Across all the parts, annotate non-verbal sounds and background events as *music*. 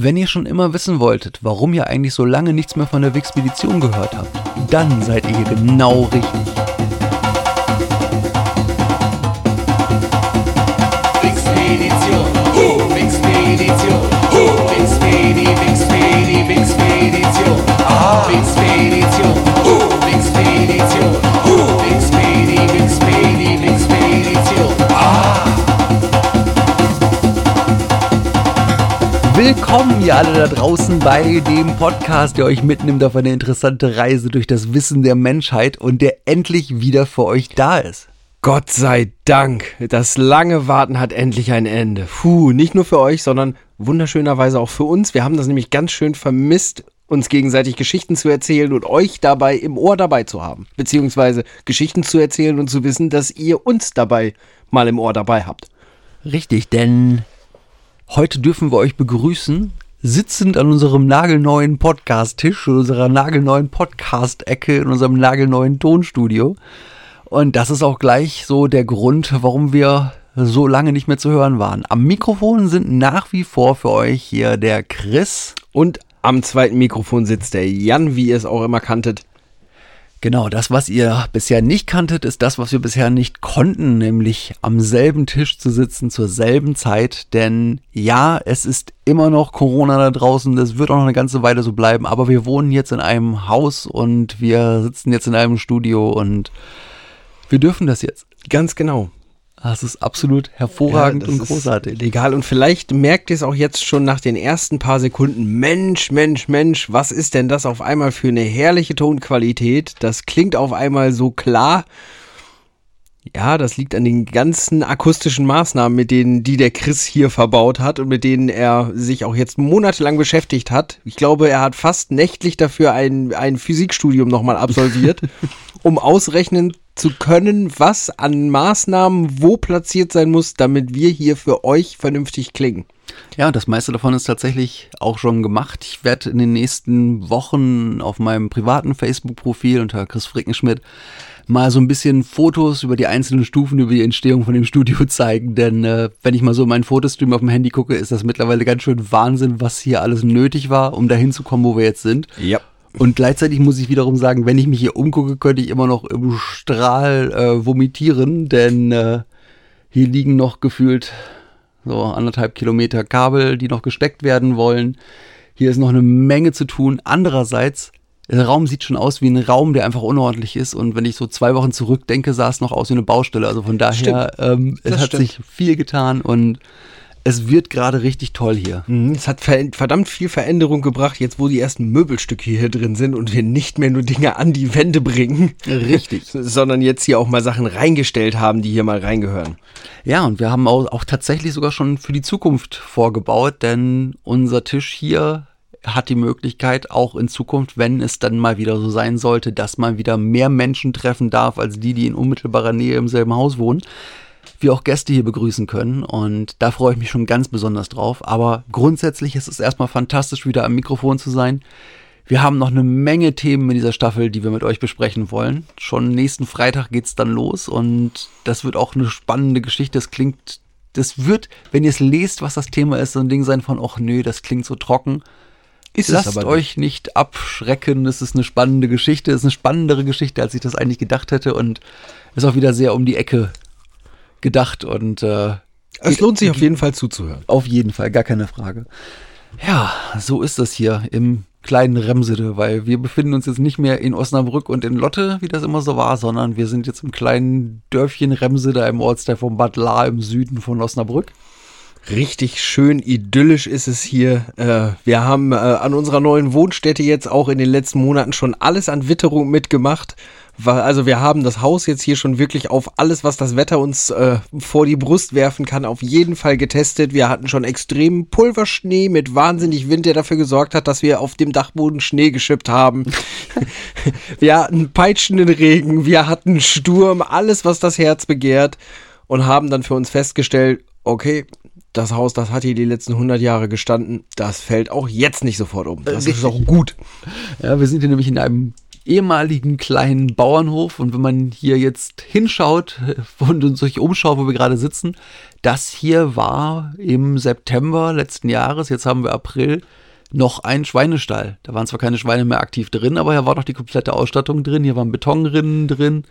Wenn ihr schon immer wissen wolltet, warum ihr eigentlich so lange nichts mehr von der Wixpedition gehört habt, dann seid ihr hier genau richtig. Wixpedition, uh, Wixpedition, ihr alle da draußen bei dem Podcast, der euch mitnimmt auf eine interessante Reise durch das Wissen der Menschheit und der endlich wieder für euch da ist. Gott sei Dank, das lange Warten hat endlich ein Ende. Puh, nicht nur für euch, sondern wunderschönerweise auch für uns. Wir haben das nämlich ganz schön vermisst, uns gegenseitig Geschichten zu erzählen und euch dabei im Ohr dabei zu haben. Beziehungsweise Geschichten zu erzählen und zu wissen, dass ihr uns dabei mal im Ohr dabei habt. Richtig, denn heute dürfen wir euch begrüßen, sitzend an unserem nagelneuen Podcast-Tisch, unserer nagelneuen Podcast-Ecke, in unserem nagelneuen Tonstudio. Und das ist auch gleich so der Grund, warum wir so lange nicht mehr zu hören waren. Am Mikrofon sind nach wie vor für euch hier der Chris. Und am zweiten Mikrofon sitzt der Jan, wie ihr es auch immer kanntet. Genau, das, was ihr bisher nicht kanntet, ist das, was wir bisher nicht konnten, nämlich am selben Tisch zu sitzen zur selben Zeit. Denn ja, es ist immer noch Corona da draußen, das wird auch noch eine ganze Weile so bleiben, aber wir wohnen jetzt in einem Haus und wir sitzen jetzt in einem Studio und wir dürfen das jetzt. Ganz genau. Das ist absolut hervorragend Ja, und großartig. Legal. Und vielleicht merkt ihr es auch jetzt schon nach den ersten paar Sekunden. Mensch, Mensch, Mensch, was ist denn das auf einmal für eine herrliche Tonqualität? Das klingt auf einmal so klar. Ja, das liegt an den ganzen akustischen Maßnahmen, mit denen, die der Chris hier verbaut hat und mit denen er sich auch jetzt monatelang beschäftigt hat. Ich glaube, er hat fast nächtlich dafür ein, ein Physikstudium nochmal absolviert, *laughs* um ausrechnen zu können, was an Maßnahmen wo platziert sein muss, damit wir hier für euch vernünftig klingen. Ja, das meiste davon ist tatsächlich auch schon gemacht. Ich werde in den nächsten Wochen auf meinem privaten Facebook-Profil unter Chris Frickenschmidt mal so ein bisschen Fotos über die einzelnen Stufen über die Entstehung von dem Studio *laughs* zeigen. Denn äh, wenn ich mal so meinen Fotostream auf dem Handy gucke, ist das mittlerweile ganz schön Wahnsinn, was hier alles nötig war, um dahin zu kommen, wo wir jetzt sind. Ja. Und gleichzeitig muss ich wiederum sagen, wenn ich mich hier umgucke, könnte ich immer noch im Strahl äh, vomitieren, denn äh, hier liegen noch gefühlt so anderthalb Kilometer Kabel, die noch gesteckt werden wollen. Hier ist noch eine Menge zu tun. Andererseits, der Raum sieht schon aus wie ein Raum, der einfach unordentlich ist. Und wenn ich so zwei Wochen zurückdenke, sah es noch aus wie eine Baustelle. Also von daher, ähm, es hat stimmt. sich viel getan und es wird gerade richtig toll hier. Mhm, Es hat ver verdammt viel Veränderung gebracht, jetzt wo die ersten Möbelstücke hier drin sind und wir nicht mehr nur Dinge an die Wände bringen. Richtig. *laughs* Sondern jetzt hier auch mal Sachen reingestellt haben, die hier mal reingehören. Ja, und wir haben auch, auch tatsächlich sogar schon für die Zukunft vorgebaut, denn unser Tisch hier hat die Möglichkeit, auch in Zukunft, wenn es dann mal wieder so sein sollte, dass man wieder mehr Menschen treffen darf, als die, die in unmittelbarer Nähe im selben Haus wohnen, wir auch Gäste hier begrüßen können. Und da freue ich mich schon ganz besonders drauf. Aber grundsätzlich ist es erstmal fantastisch, wieder am Mikrofon zu sein. Wir haben noch eine Menge Themen in dieser Staffel, die wir mit euch besprechen wollen. Schon nächsten Freitag geht's dann los und das wird auch eine spannende Geschichte. Das klingt, das wird, wenn ihr es lest, was das Thema ist, so ein Ding sein von, ach nö, das klingt so trocken. Ist Lasst euch nicht abschrecken. Es ist eine spannende Geschichte. Es ist eine spannendere Geschichte, als ich das eigentlich gedacht hätte und ist auch wieder sehr um die Ecke gedacht und äh, Es lohnt sich auf jeden Fall zuzuhören. auf jeden Fall, gar keine Frage. Ja, so ist das hier im kleinen Remsede, weil wir befinden uns jetzt nicht mehr in Osnabrück und in Lotte, wie das immer so war, sondern wir sind jetzt im kleinen Dörfchen Remsede, einem Ortsteil von Bad Lahr im Süden von Osnabrück. Richtig schön idyllisch ist es hier. Äh, wir haben äh, an unserer neuen Wohnstätte jetzt auch in den letzten Monaten schon alles an Witterung mitgemacht, Also wir haben das Haus jetzt hier schon wirklich auf alles, was das Wetter uns äh, vor die Brust werfen kann, auf jeden Fall getestet. Wir hatten schon extremen Pulverschnee mit wahnsinnig Wind, der dafür gesorgt hat, dass wir auf dem Dachboden Schnee geschippt haben. *laughs* wir hatten peitschenden Regen, wir hatten Sturm, alles, was das Herz begehrt und haben dann für uns festgestellt, okay, das Haus, das hat hier die letzten 100 Jahre gestanden, das fällt auch jetzt nicht sofort um. Das ist auch gut. Ja, wir sind hier nämlich in einem ehemaligen kleinen Bauernhof und wenn man hier jetzt hinschaut *laughs* und uns sich umschaut, wo wir gerade sitzen, das hier war im September letzten Jahres, jetzt haben wir April, noch ein Schweinestall. Da waren zwar keine Schweine mehr aktiv drin, aber hier war doch die komplette Ausstattung drin, hier waren Betonrinnen drin.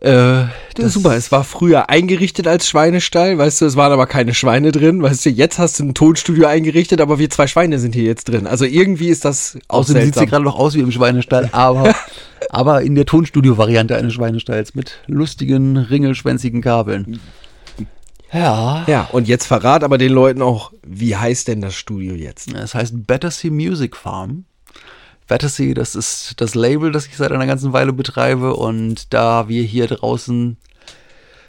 Äh, Das super. Es war früher eingerichtet als Schweinestall, weißt du, es waren aber keine Schweine drin, weißt du, jetzt hast du ein Tonstudio eingerichtet, aber wir zwei Schweine sind hier jetzt drin. Also irgendwie ist das auch Außerdem sieht sie gerade noch aus wie im Schweinestall, aber, *laughs* aber in der Tonstudio-Variante eines Schweinestalls mit lustigen, ringelschwänzigen Kabeln. Ja. Ja, und jetzt verrat aber den Leuten auch, wie heißt denn das Studio jetzt? Es heißt Battersea Music Farm. Battersea, das ist das Label, das ich seit einer ganzen Weile betreibe und da wir hier draußen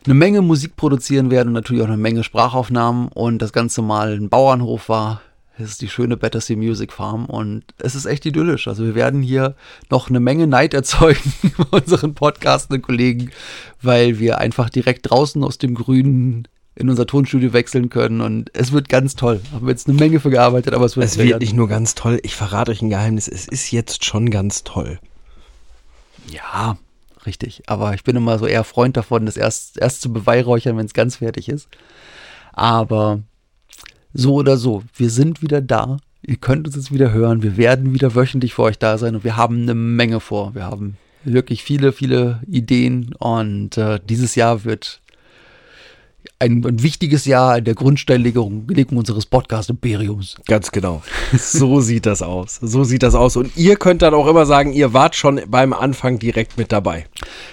eine Menge Musik produzieren werden und natürlich auch eine Menge Sprachaufnahmen und das Ganze mal ein Bauernhof war, es ist die schöne Battersea Music Farm und es ist echt idyllisch. Also wir werden hier noch eine Menge Neid erzeugen *laughs* bei unseren podcastenden Kollegen, weil wir einfach direkt draußen aus dem Grünen in unser Tonstudio wechseln können und es wird ganz toll. Haben wir jetzt eine Menge für gearbeitet, aber es wird, Es wird nicht nur ganz toll, ich verrate euch ein Geheimnis, es ist jetzt schon ganz toll. Ja, richtig. Aber ich bin immer so eher Freund davon, das erst, erst zu beweihräuchern, wenn es ganz fertig ist. Aber so oder so, wir sind wieder da. Ihr könnt uns jetzt wieder hören. Wir werden wieder wöchentlich für euch da sein und wir haben eine Menge vor. Wir haben wirklich viele, viele Ideen und äh, dieses Jahr wird ein, ein wichtiges Jahr in der Grundsteinlegung Legung unseres Podcast-Imperiums. Ganz genau. So *laughs* sieht das aus. So sieht das aus. Und ihr könnt dann auch immer sagen, ihr wart schon beim Anfang direkt mit dabei.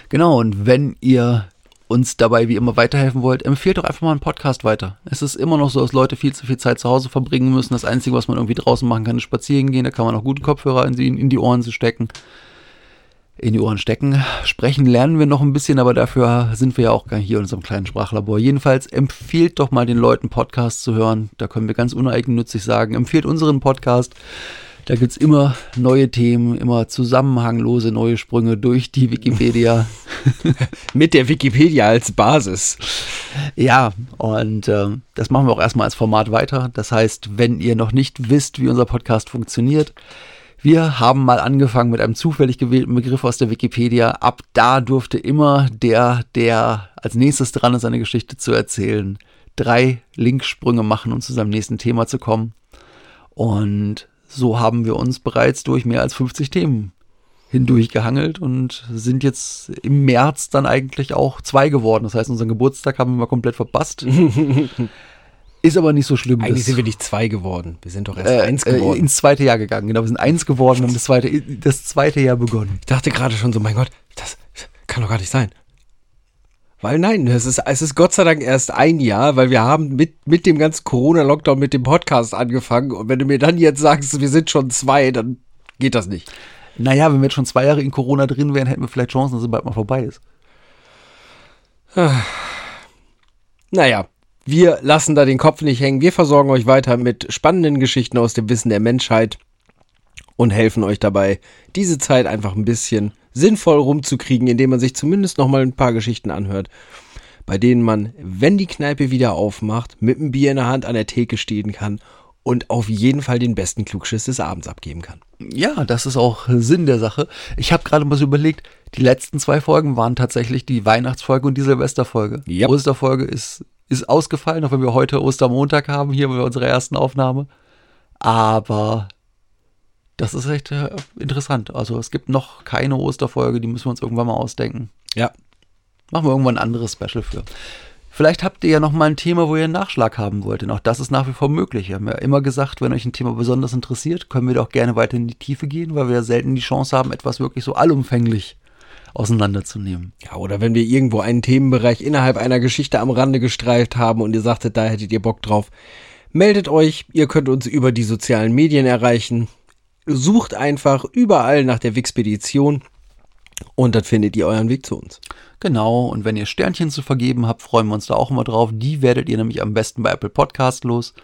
Genau, und wenn ihr uns dabei wie immer weiterhelfen wollt, empfehlt doch einfach mal einen Podcast weiter. Es ist immer noch so, dass Leute viel zu viel Zeit zu Hause verbringen müssen. Das Einzige, was man irgendwie draußen machen kann, ist spazieren gehen. Da kann man auch gute Kopfhörer in die, in die Ohren zu stecken. In die Ohren stecken. Sprechen lernen wir noch ein bisschen, aber dafür sind wir ja auch hier in unserem kleinen Sprachlabor. Jedenfalls empfehlt doch mal den Leuten Podcasts zu hören. Da können wir ganz uneigennützig sagen. Empfehlt unseren Podcast. Da gibt's immer neue Themen, immer zusammenhanglose neue Sprünge durch die Wikipedia. *laughs* Mit der Wikipedia als Basis. Ja, und ähm, das machen wir auch erstmal als Format weiter. Das heißt, wenn ihr noch nicht wisst, wie unser Podcast funktioniert, wir haben mal angefangen mit einem zufällig gewählten Begriff aus der Wikipedia. Ab da durfte immer der, der als nächstes dran ist, eine Geschichte zu erzählen, drei Linksprünge machen, um zu seinem nächsten Thema zu kommen. Und so haben wir uns bereits durch mehr als 50 Themen hindurch gehangelt und sind jetzt im März dann eigentlich auch zwei geworden. Das heißt, unseren Geburtstag haben wir mal komplett verpasst. *laughs* Ist aber nicht so schlimm. Eigentlich Das- sind wir nicht zwei geworden. Wir sind doch erst äh, eins äh, geworden. ins zweite Jahr gegangen. Genau, wir sind eins geworden und haben das zweite, das zweite Jahr begonnen. Ich dachte gerade schon so, mein Gott, das kann doch gar nicht sein. Weil nein, es ist, es ist Gott sei Dank erst ein Jahr, weil wir haben mit, mit dem ganzen Corona-Lockdown mit dem Podcast angefangen. Und wenn du mir dann jetzt sagst, wir sind schon zwei, dann geht das nicht. Naja, wenn wir jetzt schon zwei Jahre in Corona drin wären, hätten wir vielleicht Chancen, dass es bald mal vorbei ist. Naja, wir lassen da den Kopf nicht hängen. Wir versorgen euch weiter mit spannenden Geschichten aus dem Wissen der Menschheit und helfen euch dabei, diese Zeit einfach ein bisschen sinnvoll rumzukriegen, indem man sich zumindest noch mal ein paar Geschichten anhört, bei denen man, wenn die Kneipe wieder aufmacht, mit einem Bier in der Hand an der Theke stehen kann und auf jeden Fall den besten Klugschiss des Abends abgeben kann. Ja, das ist auch Sinn der Sache. Ich habe gerade mal so überlegt, die letzten zwei Folgen waren tatsächlich die Weihnachtsfolge und die Silvesterfolge. Yep. Osterfolge ist, ist ausgefallen, auch wenn wir heute Ostermontag haben, hier bei unserer ersten Aufnahme. Aber das ist echt äh, interessant. Also es gibt noch keine Osterfolge, die müssen wir uns irgendwann mal ausdenken. Ja, Machen wir irgendwann ein anderes Special für. Vielleicht habt ihr ja noch mal ein Thema, wo ihr einen Nachschlag haben wollt. Denn auch das ist nach wie vor möglich. Wir haben ja immer gesagt, wenn euch ein Thema besonders interessiert, können wir doch gerne weiter in die Tiefe gehen, weil wir ja selten die Chance haben, etwas wirklich so allumfänglich auseinanderzunehmen. Ja, oder wenn wir irgendwo einen Themenbereich innerhalb einer Geschichte am Rande gestreift haben und ihr sagtet, da hättet ihr Bock drauf, meldet euch. Ihr könnt uns über die sozialen Medien erreichen. Sucht einfach überall nach der Wixpedition Und dann findet ihr euren Weg zu uns. Genau, und wenn ihr Sternchen zu vergeben habt, freuen wir uns da auch immer drauf. Die werdet ihr nämlich am besten bei Apple Podcast los.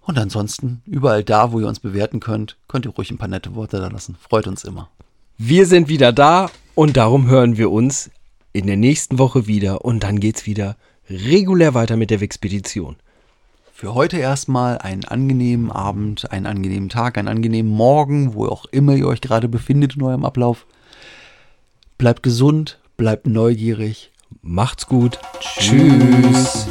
Und ansonsten, überall da, wo ihr uns bewerten könnt, könnt ihr ruhig ein paar nette Worte da lassen. Freut uns immer. Wir sind wieder da und darum hören wir uns in der nächsten Woche wieder und dann geht's wieder regulär weiter mit der Wixpedition. Für heute erstmal einen angenehmen Abend, einen angenehmen Tag, einen angenehmen Morgen, wo auch immer ihr euch gerade befindet in eurem Ablauf. Bleibt gesund, bleibt neugierig. Macht's gut. Tschüss.